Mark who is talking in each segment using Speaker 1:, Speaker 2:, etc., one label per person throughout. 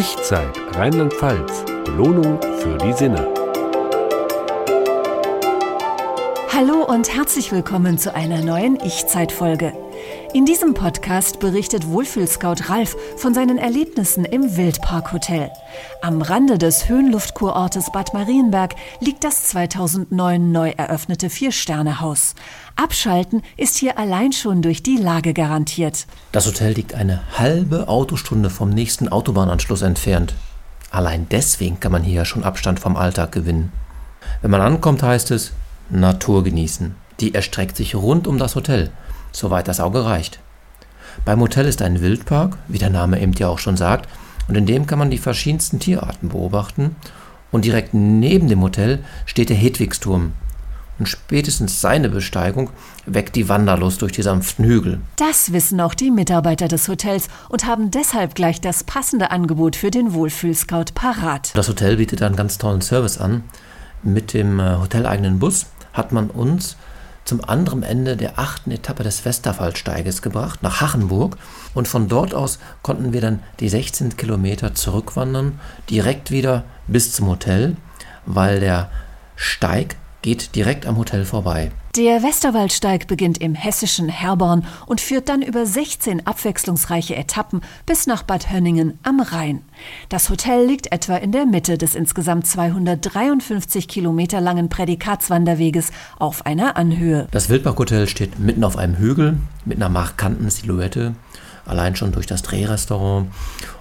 Speaker 1: Ich-Zeit Rheinland-Pfalz. Belohnung für die Sinne.
Speaker 2: Hallo und herzlich willkommen zu einer neuen Ich-Zeit-Folge. In diesem Podcast berichtet Wohlfühlscout Ralf von seinen Erlebnissen im Wildparkhotel. Am Rande des Höhenluftkurortes Bad Marienberg liegt das 2009 neu eröffnete Vier-Sterne-Haus. Abschalten ist hier allein schon durch die Lage garantiert.
Speaker 3: Das Hotel liegt eine halbe Autostunde vom nächsten Autobahnanschluss entfernt. Allein deswegen kann man hier schon Abstand vom Alltag gewinnen. Wenn man ankommt, heißt es Natur genießen. Die erstreckt sich rund um das Hotel, soweit das Auge reicht. Beim Hotel ist ein Wildpark, wie der Name eben ja auch schon sagt, und in dem kann man die verschiedensten Tierarten beobachten. Und direkt neben dem Hotel steht der Hedwigsturm, und spätestens seine Besteigung weckt die Wanderlust durch die sanften Hügel.
Speaker 2: Das wissen auch die Mitarbeiter des Hotels und haben deshalb gleich das passende Angebot für den Wohlfühlscout parat.
Speaker 3: Das Hotel bietet einen ganz tollen Service an. Mit dem äh, hoteleigenen Bus hat man uns zum anderen Ende der achten Etappe des Westerwaldsteiges gebracht, nach Hachenburg. Und von dort aus konnten wir dann die 16 Kilometer zurückwandern, direkt wieder bis zum Hotel, weil der Steig geht direkt am Hotel vorbei.
Speaker 2: Der Westerwaldsteig beginnt im hessischen Herborn und führt dann über 16 abwechslungsreiche Etappen bis nach Bad Hönningen am Rhein. Das Hotel liegt etwa in der Mitte des insgesamt 253 Kilometer langen Prädikatswanderweges auf einer Anhöhe.
Speaker 3: Das Wildparkhotel steht mitten auf einem Hügel mit einer markanten Silhouette, allein schon durch das Drehrestaurant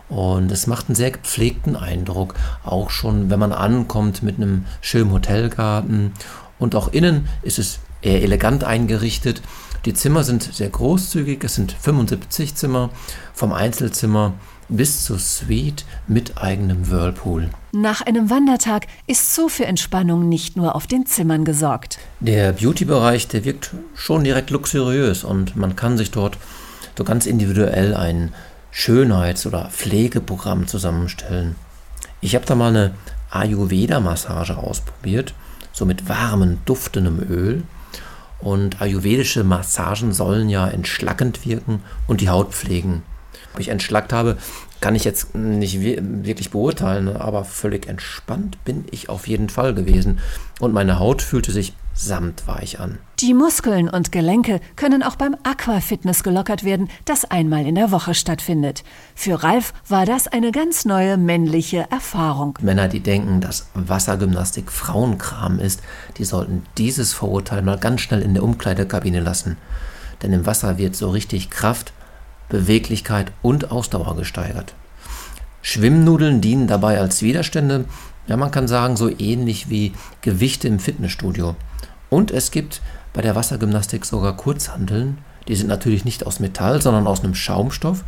Speaker 3: und es macht einen sehr gepflegten Eindruck, auch schon wenn man ankommt mit einem schönen Hotelgarten. Und auch innen ist es eher elegant eingerichtet. Die Zimmer sind sehr großzügig, es sind 75 Zimmer, vom Einzelzimmer bis zur Suite mit eigenem Whirlpool.
Speaker 2: Nach einem Wandertag ist so für Entspannung nicht nur auf den Zimmern gesorgt.
Speaker 3: Der Beauty-Bereich, der wirkt schon direkt luxuriös und man kann sich dort so ganz individuell einen Schönheits- oder Pflegeprogramm zusammenstellen. Ich habe da mal eine Ayurveda-Massage ausprobiert, so mit warmem, duftendem Öl. Und ayurvedische Massagen sollen ja entschlackend wirken und die Haut pflegen. Ob ich entschlackt habe, kann ich jetzt nicht wirklich beurteilen, aber völlig entspannt bin ich auf jeden Fall gewesen. Und meine Haut fühlte sich samtweich an.
Speaker 2: Die Muskeln und Gelenke können auch beim Aquafitness gelockert werden, das einmal in der Woche stattfindet. Für Ralf war das eine ganz neue männliche Erfahrung.
Speaker 3: Männer, die denken, dass Wassergymnastik Frauenkram ist, die sollten dieses Vorurteil mal ganz schnell in der Umkleidekabine lassen. Denn im Wasser wird so richtig Kraft, Beweglichkeit und Ausdauer gesteigert. Schwimmnudeln dienen dabei als Widerstände, ja man kann sagen so ähnlich wie Gewichte im Fitnessstudio. Und es gibt bei der Wassergymnastik sogar Kurzhanteln. Die sind natürlich nicht aus Metall, sondern aus einem Schaumstoff.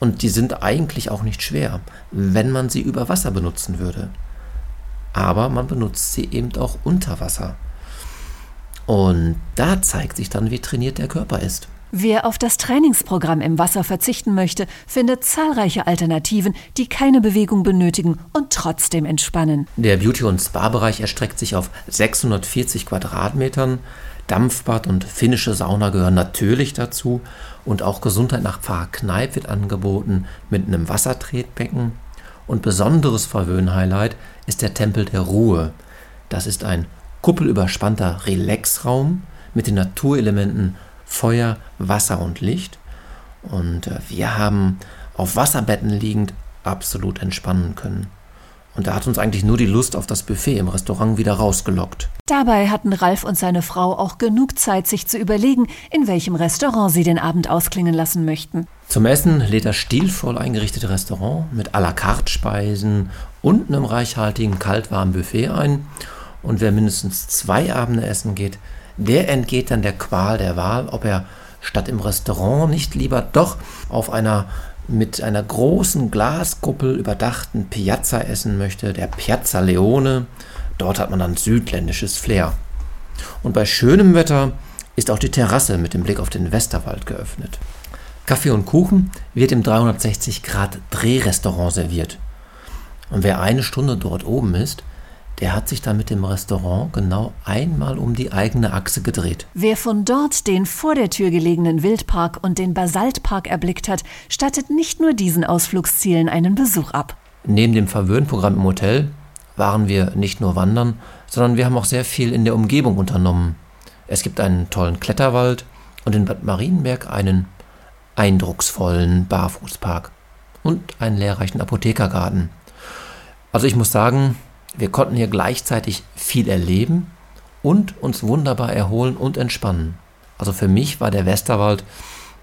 Speaker 3: Und die sind eigentlich auch nicht schwer, wenn man sie über Wasser benutzen würde. Aber man benutzt sie eben auch unter Wasser. Und da zeigt sich dann, wie trainiert der Körper ist.
Speaker 2: Wer auf das Trainingsprogramm im Wasser verzichten möchte, findet zahlreiche Alternativen, die keine Bewegung benötigen und trotzdem entspannen.
Speaker 3: Der Beauty- und Spa-Bereich erstreckt sich auf 640 Quadratmetern. Dampfbad und finnische Sauna gehören natürlich dazu. Und auch Gesundheit nach Pfarrer wird angeboten mit einem Wassertretbecken. Und besonderes Verwöhn-Highlight ist der Tempel der Ruhe. Das ist ein kuppelüberspannter Relaxraum mit den Naturelementen Feuer, Wasser und Licht. Und äh, wir haben auf Wasserbetten liegend absolut entspannen können. Und da hat uns eigentlich nur die Lust auf das Buffet im Restaurant wieder rausgelockt.
Speaker 2: Dabei hatten Ralf und seine Frau auch genug Zeit, sich zu überlegen, in welchem Restaurant sie den Abend ausklingen lassen möchten.
Speaker 3: Zum Essen lädt das stilvoll eingerichtete Restaurant mit à la carte Speisen und einem reichhaltigen kaltwarmen Buffet ein. Und wer mindestens zwei Abende essen geht, der entgeht dann der Qual der Wahl, ob er statt im Restaurant nicht lieber doch auf einer mit einer großen Glaskuppel überdachten Piazza essen möchte, der Piazza Leone. Dort hat man dann südländisches Flair. Und bei schönem Wetter ist auch die Terrasse mit dem Blick auf den Westerwald geöffnet. Kaffee und Kuchen wird im 360 Grad Drehrestaurant serviert. Und wer eine Stunde dort oben ist, der hat sich dann mit dem Restaurant genau einmal um die eigene Achse gedreht.
Speaker 2: Wer von dort den vor der Tür gelegenen Wildpark und den Basaltpark erblickt hat, stattet nicht nur diesen Ausflugszielen einen Besuch ab.
Speaker 3: Neben dem Verwöhnprogramm im Hotel waren wir nicht nur wandern, sondern wir haben auch sehr viel in der Umgebung unternommen. Es gibt einen tollen Kletterwald und in Bad Marienberg einen eindrucksvollen Barfußpark und einen lehrreichen Apothekergarten. Also ich muss sagen, wir konnten hier gleichzeitig viel erleben und uns wunderbar erholen und entspannen. Also für mich war der Westerwald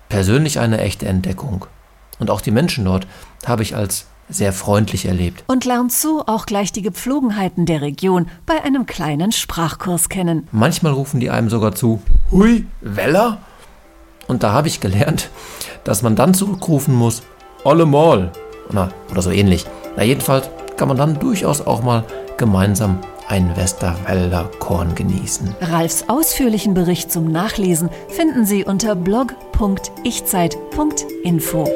Speaker 3: persönlich eine echte Entdeckung. Und auch die Menschen dort habe ich als sehr freundlich erlebt.
Speaker 2: Und lernt so auch gleich die Gepflogenheiten der Region bei einem kleinen Sprachkurs kennen.
Speaker 3: Manchmal rufen die einem sogar zu, Hui, Weller? Und da habe ich gelernt, dass man dann zurückrufen muss, Allemal. Na, oder so ähnlich. Na, jedenfalls kann man dann durchaus auch mal gemeinsam ein Westerwälder Korn genießen.
Speaker 2: Ralfs ausführlichen Bericht zum Nachlesen finden Sie unter blog.ichzeit.info.